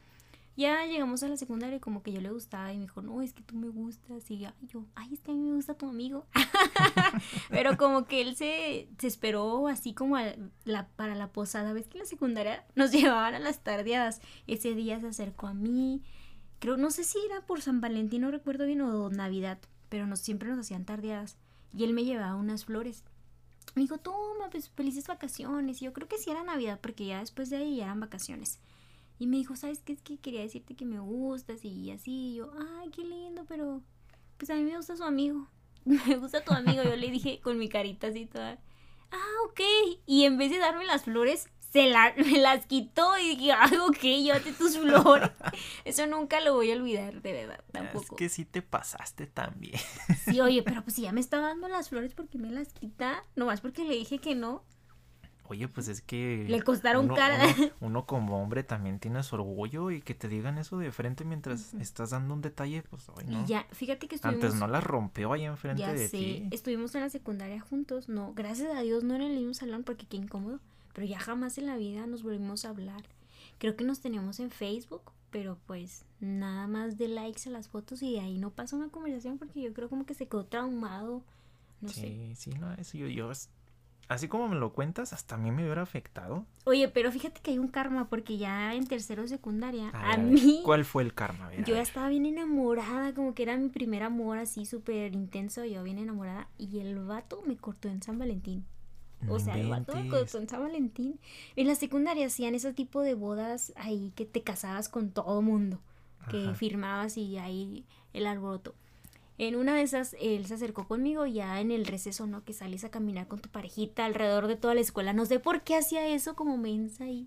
Speaker 2: Ya llegamos a la secundaria y como que yo le gustaba y me dijo, no, es que tú me gustas. Y yo, ay, es que a mí me gusta tu amigo. Pero como que él se, se esperó así como la, para la posada. ¿Ves que en la secundaria nos llevaban a las tardeadas? Ese día se acercó a mí creo, no sé si era por San Valentín, no recuerdo bien, o Navidad, pero nos, siempre nos hacían tardeadas. Y él me llevaba unas flores. Me dijo, toma, pues felices vacaciones. Y yo creo que sí era Navidad, porque ya después de ahí ya eran vacaciones. Y me dijo, ¿sabes qué? Es que quería decirte que me gustas y así. Y yo, ay, qué lindo, pero pues a mí me gusta su amigo. me gusta tu amigo. Yo le dije con mi carita así toda, ah, ok. Y en vez de darme las flores, se me las quitó y dije, ay, ok, llévate tus flores. Eso nunca lo voy a olvidar, de verdad, tampoco.
Speaker 1: Es que sí te pasaste también.
Speaker 2: Sí, oye, pero pues si ya me estaba dando las flores, porque me las quita? Nomás porque le dije que no.
Speaker 1: Oye, pues es que...
Speaker 2: Le costaron
Speaker 1: uno,
Speaker 2: cara.
Speaker 1: Uno, uno como hombre también tiene su orgullo y que te digan eso de frente mientras estás dando un detalle, pues hoy no.
Speaker 2: Y ya, fíjate que estuvimos...
Speaker 1: Antes no la rompió ahí enfrente
Speaker 2: Ya
Speaker 1: de
Speaker 2: sé,
Speaker 1: ti.
Speaker 2: estuvimos en la secundaria juntos, no, gracias a Dios no en el mismo salón porque qué incómodo, pero ya jamás en la vida nos volvimos a hablar. Creo que nos teníamos en Facebook, pero pues nada más de likes a las fotos y de ahí no pasó una conversación porque yo creo como que se quedó traumado, no
Speaker 1: sí,
Speaker 2: sé.
Speaker 1: sí, no, eso yo, yo... Así como me lo cuentas, hasta a mí me hubiera afectado.
Speaker 2: Oye, pero fíjate que hay un karma porque ya en tercero secundaria,
Speaker 1: A ver,
Speaker 2: mí,
Speaker 1: ¿Cuál fue el karma? Ver,
Speaker 2: yo ya estaba bien enamorada, como que era mi primer amor así súper intenso, yo bien enamorada y el vato me cortó en San Valentín. O sea, el vato me cortó en San Valentín. En la secundaria hacían ese tipo de bodas ahí que te casabas con todo mundo, que
Speaker 1: Ajá.
Speaker 2: firmabas y ahí el alboroto. En una de esas, él se acercó conmigo ya en el receso, ¿no? Que sales a caminar con tu parejita alrededor de toda la escuela. No sé por qué hacía eso como mensa ahí.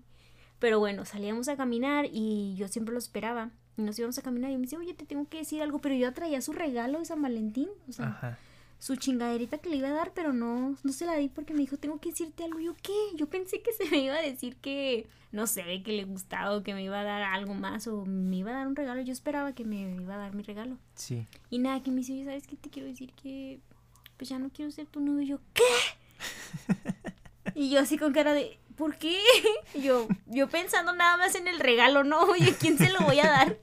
Speaker 2: Pero bueno, salíamos a caminar y yo siempre lo esperaba. Y nos íbamos a caminar y me dice, oye, te tengo que decir algo. Pero yo traía su regalo de San Valentín. O sea,
Speaker 1: Ajá.
Speaker 2: Su chingaderita que le iba a dar, pero no, no se la di porque me dijo, tengo que decirte algo. Yo, ¿qué? Yo pensé que se me iba a decir que, no sé, que le gustaba o que me iba a dar algo más o me iba a dar un regalo. Yo esperaba que me iba a dar mi regalo.
Speaker 1: Sí.
Speaker 2: Y nada, que me dice, oye, ¿sabes qué? Te quiero decir que, pues ya no quiero ser tu novio. Y yo, ¿qué? y yo así con cara de, ¿por qué? Y yo, yo pensando nada más en el regalo, ¿no? Oye, ¿a quién se lo voy a dar?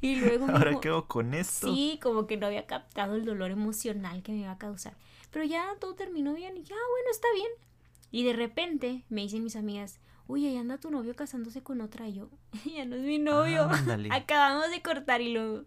Speaker 2: Y luego
Speaker 1: Ahora
Speaker 2: dijo,
Speaker 1: quedo con esto.
Speaker 2: Sí, como que no había captado el dolor emocional que me iba a causar. Pero ya todo terminó bien y ya, bueno, está bien. Y de repente me dicen mis amigas, uy, ahí anda tu novio casándose con otra. Y yo, ya no es mi novio.
Speaker 1: Ándale.
Speaker 2: Acabamos de cortar y luego,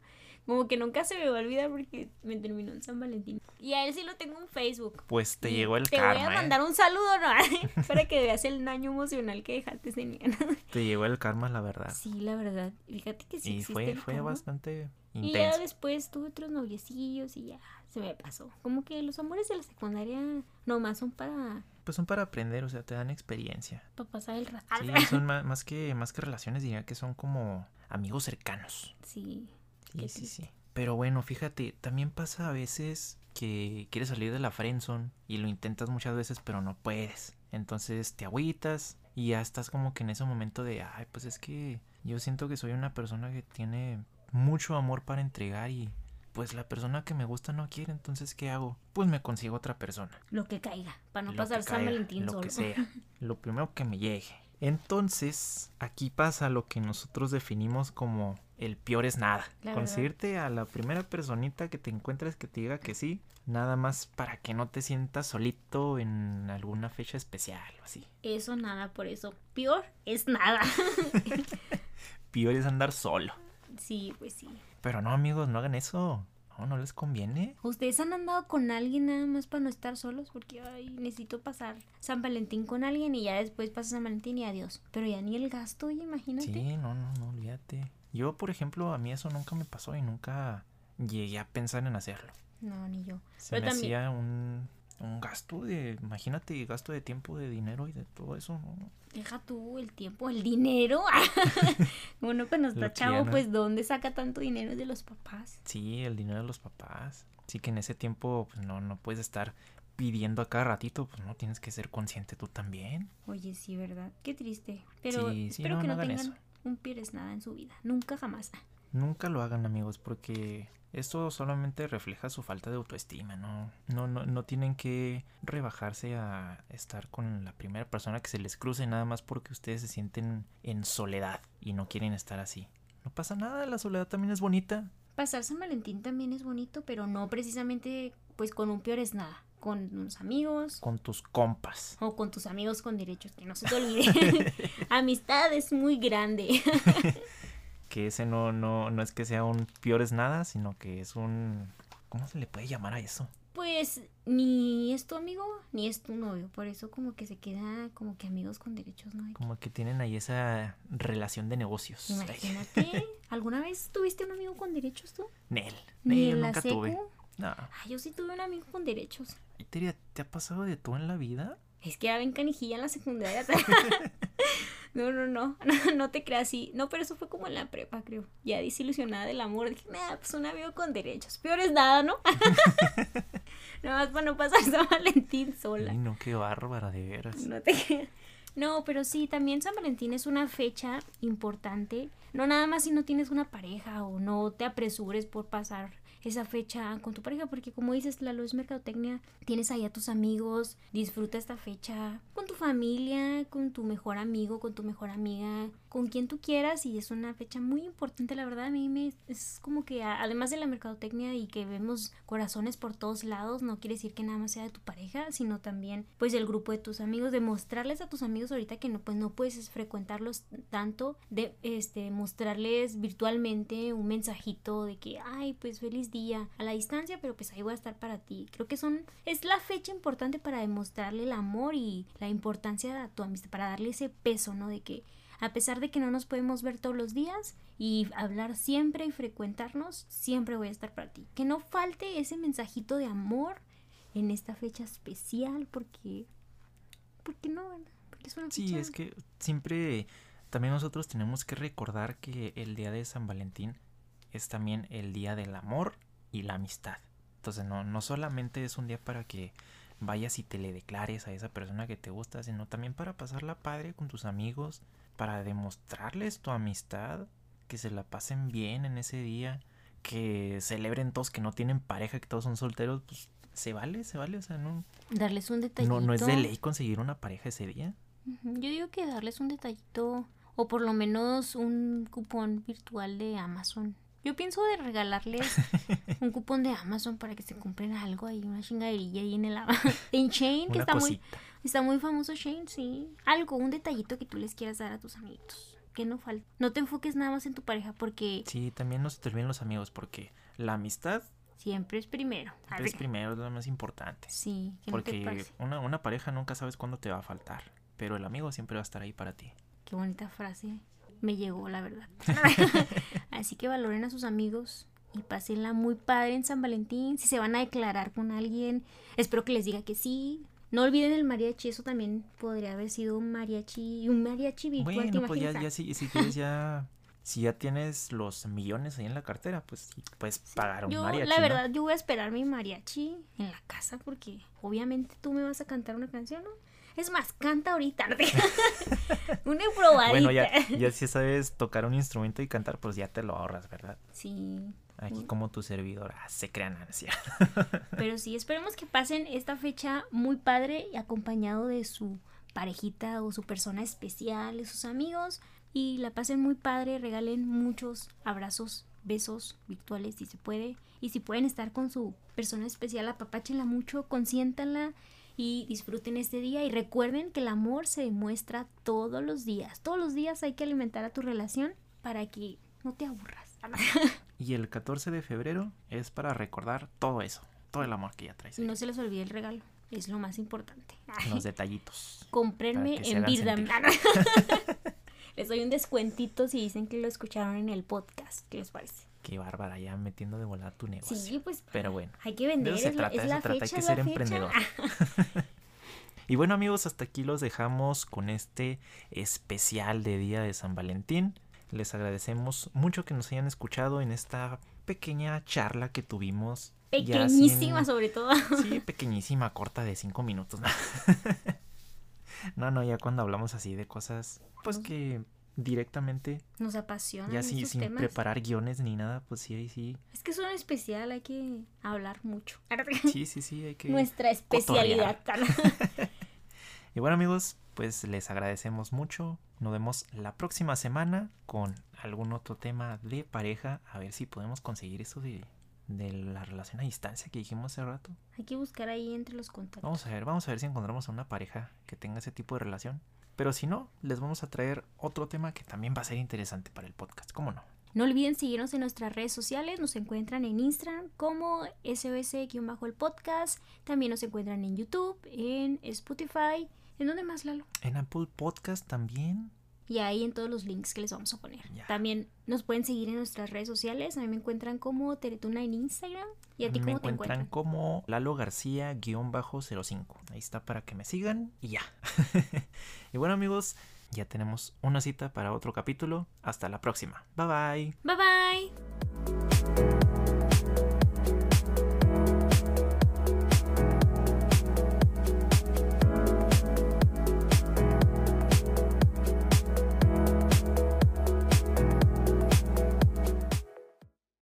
Speaker 2: como que nunca se me va a olvidar porque me terminó en San Valentín. Y a él sí lo tengo en Facebook.
Speaker 1: Pues te
Speaker 2: Y
Speaker 1: llegó el
Speaker 2: Te
Speaker 1: karma,
Speaker 2: voy a
Speaker 1: ¿eh?
Speaker 2: mandar un saludo, ¿no? Para que veas el daño emocional que dejaste ese niño.
Speaker 1: Te llegó el karma, la verdad.
Speaker 2: Sí, la verdad. Fíjate que sí.
Speaker 1: y
Speaker 2: existe
Speaker 1: fue,
Speaker 2: el
Speaker 1: fue
Speaker 2: karma.
Speaker 1: bastante
Speaker 2: Y ya
Speaker 1: intenso.
Speaker 2: después tuve otros noviecillos y ya se me pasó. Como que los amores de la secundaria nomás son para,
Speaker 1: Pues son para aprender, o sea, te dan experiencia.
Speaker 2: para pasar el rato.
Speaker 1: Sí, son más, que, más que relaciones, diría que son como amigos cercanos.
Speaker 2: Sí.
Speaker 1: Sí,
Speaker 2: Qué
Speaker 1: sí, sí. Pero bueno, fíjate, también pasa a veces que quieres salir de la friendzone y lo intentas muchas veces, pero no puedes. Entonces te agüitas y ya estás como que en ese momento de, ay, pues es que yo siento que soy una persona que tiene mucho amor para entregar y pues la persona que me gusta no quiere, entonces ¿qué hago? Pues me consigo otra persona.
Speaker 2: Lo que caiga, para no
Speaker 1: Lo
Speaker 2: pasar San Valentín
Speaker 1: lo
Speaker 2: solo.
Speaker 1: que sea, lo primero que me llegue. Entonces, aquí pasa lo que nosotros definimos como el peor es nada.
Speaker 2: La verdad.
Speaker 1: Conseguirte a la primera personita que te encuentres que te diga que sí, nada más para que no te sientas solito en alguna fecha especial o así.
Speaker 2: Eso nada, por eso. Peor es nada.
Speaker 1: Peor es andar solo.
Speaker 2: sí, pues sí.
Speaker 1: Pero no, amigos, no hagan eso. No, no les conviene.
Speaker 2: ¿Ustedes han andado con alguien nada más para no estar solos? Porque ay, necesito pasar San Valentín con alguien y ya después pasa San Valentín y adiós. Pero ya ni el gasto, oye, imagínate.
Speaker 1: Sí, no, no, no, olvídate. Yo, por ejemplo, a mí eso nunca me pasó y nunca llegué a pensar en hacerlo.
Speaker 2: No, ni yo.
Speaker 1: Se
Speaker 2: Pero
Speaker 1: me
Speaker 2: también-
Speaker 1: hacía un, un gasto de, imagínate, gasto de tiempo, de dinero y de todo eso. ¿no?
Speaker 2: Deja tú el tiempo, el dinero. Uno cuando está chavo, pues ¿dónde saca tanto dinero de los papás?
Speaker 1: Sí, el dinero de los papás. Sí que en ese tiempo, pues no, no puedes estar pidiendo a cada ratito, pues no, tienes que ser consciente tú también.
Speaker 2: Oye, sí, ¿verdad? Qué triste. Pero
Speaker 1: Sí, sí,
Speaker 2: espero
Speaker 1: no,
Speaker 2: que
Speaker 1: no
Speaker 2: no, tengan
Speaker 1: eso.
Speaker 2: un pierdes nada en su vida. Nunca jamás.
Speaker 1: Nunca lo hagan amigos porque esto solamente refleja su falta de autoestima, ¿no? No, no, no tienen que rebajarse a estar con la primera persona que se les cruce nada más porque ustedes se sienten en soledad y no quieren estar así. No pasa nada, la soledad también es bonita.
Speaker 2: Pasar San Valentín también es bonito, pero no precisamente pues con un peores nada. Con unos amigos
Speaker 1: Con tus compas.
Speaker 2: o con tus amigos con derechos, que no se te olvide. Amistad es muy grande.
Speaker 1: Que ese no, no, no es que sea un peores nada, sino que es un... ¿Cómo se le puede llamar a eso?
Speaker 2: Pues ni es tu amigo ni es tu novio. Por eso como que se queda como que amigos con derechos, ¿no?
Speaker 1: Como que tienen ahí esa relación de negocios.
Speaker 2: Imagínate. ¿Alguna vez tuviste un amigo con derechos tú?
Speaker 1: Nel. Nel,
Speaker 2: la
Speaker 1: nunca
Speaker 2: secu.
Speaker 1: tuve. No.
Speaker 2: Ah, yo sí tuve un amigo con derechos.
Speaker 1: ¿Y ¿Te, ¿Te ha pasado de todo en la vida?
Speaker 2: Es que era bien canijilla en la secundaria. no, no, no, no, no te creas así. No, pero eso fue como en la prepa, creo. Ya desilusionada del amor. Dije, nada, pues un amigo con derechos. Peor es nada, ¿no? Nada más para no pasar San Valentín sola.
Speaker 1: Ay, no, qué bárbara, de veras.
Speaker 2: No te. No, pero sí, también San Valentín es una fecha importante. No nada más si no tienes una pareja o no te apresures por pasar esa fecha con tu pareja, porque como dices, la luz mercadotecnia, tienes ahí a tus amigos, disfruta esta fecha con tu familia, con tu mejor amigo, con tu mejor amiga, con quien tú quieras y es una fecha muy importante, la verdad a mí me es como que además de la mercadotecnia y que vemos corazones por todos lados, no quiere decir que nada más sea de tu pareja, sino también pues el grupo de tus amigos, de mostrarles a tus amigos ahorita que no pues no puedes frecuentarlos tanto, de este mostrarles virtualmente un mensajito de que ay pues feliz día a la distancia, pero pues ahí voy a estar para ti. Creo que son es la fecha importante para demostrarle el amor y la importancia a tu amistad, para darle ese peso, ¿no? De que a pesar de que no nos podemos ver todos los días y hablar siempre y frecuentarnos, siempre voy a estar para ti. Que no falte ese mensajito de amor en esta fecha especial porque porque no, porque
Speaker 1: es una Sí, es que siempre también nosotros tenemos que recordar que el día de San Valentín es también el día del amor y la amistad. Entonces no, no solamente es un día para que vayas y te le declares a esa persona que te gusta, sino también para pasarla padre con tus amigos, para demostrarles tu amistad, que se la pasen bien en ese día, que celebren todos que no tienen pareja, que todos son solteros, pues se vale, se vale, o sea, no.
Speaker 2: Darles un detallito.
Speaker 1: No, no es de ley conseguir una pareja ese día.
Speaker 2: Yo digo que darles un detallito o por lo menos un cupón virtual de Amazon. Yo pienso de regalarles un cupón de Amazon para que se compren algo ahí, una chingaderilla ahí en el en Chain, que está muy está muy famoso Shane, sí. Algo, un detallito que tú les quieras dar a tus amiguitos. Que no falta. No te enfoques nada más en tu pareja porque
Speaker 1: Sí, también no se te olviden los amigos porque la amistad
Speaker 2: siempre es primero.
Speaker 1: Siempre es primero, es lo más importante.
Speaker 2: Sí,
Speaker 1: que porque no te una, una pareja nunca sabes cuándo te va a faltar, pero el amigo siempre va a estar ahí para ti.
Speaker 2: Qué bonita frase. Me llegó, la verdad. Así que valoren a sus amigos y pásenla muy padre en San Valentín. Si se van a declarar con alguien, espero que les diga que sí. No olviden el mariachi, eso también podría haber sido un mariachi, un mariachi virtual.
Speaker 1: Bueno, pues ya, ya si, si quieres ya, si ya tienes los millones ahí en la cartera, pues puedes pagar un mariachi.
Speaker 2: La verdad, yo voy a esperar mi mariachi en la casa porque obviamente tú me vas a cantar una canción, ¿no? Es más, canta ahorita. Una probadita. Bueno,
Speaker 1: ya, ya si sabes tocar un instrumento y cantar, pues ya te lo ahorras, ¿verdad?
Speaker 2: Sí.
Speaker 1: Aquí como tu servidora se crean ansia.
Speaker 2: Pero sí, esperemos que pasen esta fecha muy padre y acompañado de su parejita o su persona especial, de sus amigos. Y la pasen muy padre, regalen muchos abrazos, besos virtuales si se puede. Y si pueden estar con su persona especial, apapáchenla mucho, consiéntanla y disfruten este día y recuerden que el amor se demuestra todos los días. Todos los días hay que alimentar a tu relación para que no te aburras.
Speaker 1: Y el 14 de febrero es para recordar todo eso, todo el amor que ya traes.
Speaker 2: Y no se les olvide el regalo, es lo más importante.
Speaker 1: Los detallitos.
Speaker 2: Comprenme en Birdam. les doy un descuentito si dicen que lo escucharon en el podcast. ¿Qué les parece?
Speaker 1: Qué bárbara, ya metiendo de volar tu negocio.
Speaker 2: Sí, pues.
Speaker 1: Pero bueno.
Speaker 2: Hay que vender.
Speaker 1: se trata, es la fecha, hay que ser emprendedor. y bueno, amigos, hasta aquí los dejamos con este especial de Día de San Valentín. Les agradecemos mucho que nos hayan escuchado en esta pequeña charla que tuvimos.
Speaker 2: Pequeñísima, sobre todo.
Speaker 1: Sí, pequeñísima, corta de cinco minutos. no, no, ya cuando hablamos así de cosas, pues que directamente.
Speaker 2: Nos apasiona.
Speaker 1: Ya sin preparar guiones ni nada, pues sí, ahí sí.
Speaker 2: Es que es un especial, hay que hablar mucho.
Speaker 1: Sí, sí, sí, hay que.
Speaker 2: Nuestra especialidad.
Speaker 1: y bueno, amigos, pues les agradecemos mucho. Nos vemos la próxima semana con algún otro tema de pareja. A ver si podemos conseguir eso de, de la relación a distancia que dijimos hace rato.
Speaker 2: Hay que buscar ahí entre los contactos.
Speaker 1: Vamos a ver, vamos a ver si encontramos a una pareja que tenga ese tipo de relación. Pero si no, les vamos a traer otro tema que también va a ser interesante para el podcast. ¿Cómo no?
Speaker 2: No olviden seguirnos en nuestras redes sociales. Nos encuentran en Instagram como SOS-el podcast. También nos encuentran en YouTube, en Spotify. ¿En dónde más, Lalo?
Speaker 1: En Apple Podcast también
Speaker 2: y ahí en todos los links que les vamos a poner. También nos pueden seguir en nuestras redes sociales. A mí me encuentran como Teretuna en Instagram. ¿Y a, ti cómo te encuentran?
Speaker 1: como Lalo García-05. Ahí está para que me sigan y ya. y bueno amigos, ya tenemos una cita para otro capítulo. Hasta la próxima. Bye bye.
Speaker 2: Bye bye.